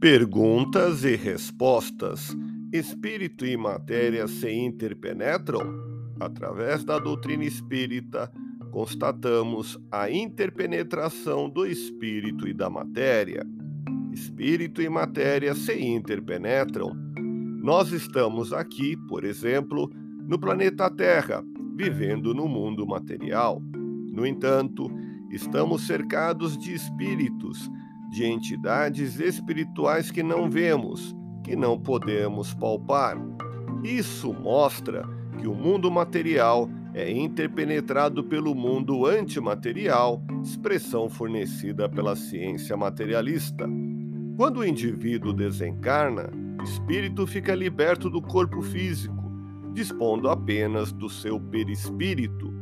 Perguntas e respostas. Espírito e matéria se interpenetram? Através da doutrina espírita, constatamos a interpenetração do espírito e da matéria. Espírito e matéria se interpenetram. Nós estamos aqui, por exemplo, no planeta Terra, vivendo no mundo material. No entanto, estamos cercados de espíritos de entidades espirituais que não vemos, que não podemos palpar. Isso mostra que o mundo material é interpenetrado pelo mundo antimaterial, expressão fornecida pela ciência materialista. Quando o indivíduo desencarna, o espírito fica liberto do corpo físico, dispondo apenas do seu perispírito.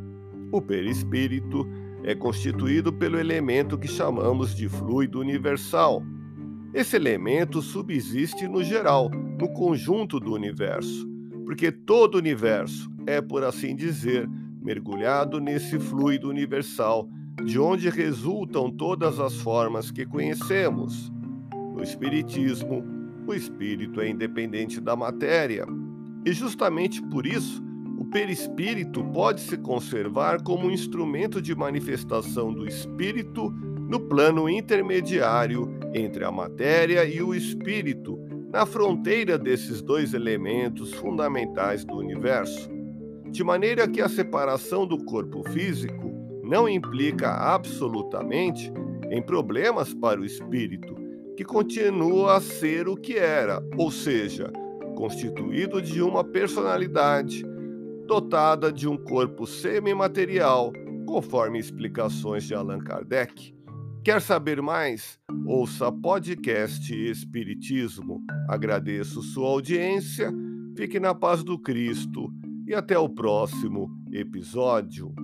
O perispírito é constituído pelo elemento que chamamos de fluido universal. Esse elemento subsiste no geral, no conjunto do universo, porque todo o universo é, por assim dizer, mergulhado nesse fluido universal, de onde resultam todas as formas que conhecemos. No Espiritismo, o espírito é independente da matéria, e justamente por isso perispírito pode se conservar como um instrumento de manifestação do espírito no plano intermediário entre a matéria e o espírito, na fronteira desses dois elementos fundamentais do universo. De maneira que a separação do corpo físico não implica absolutamente em problemas para o espírito, que continua a ser o que era, ou seja, constituído de uma personalidade dotada de um corpo semimaterial, conforme explicações de Allan Kardec. Quer saber mais? Ouça podcast Espiritismo. Agradeço sua audiência, fique na paz do Cristo e até o próximo episódio.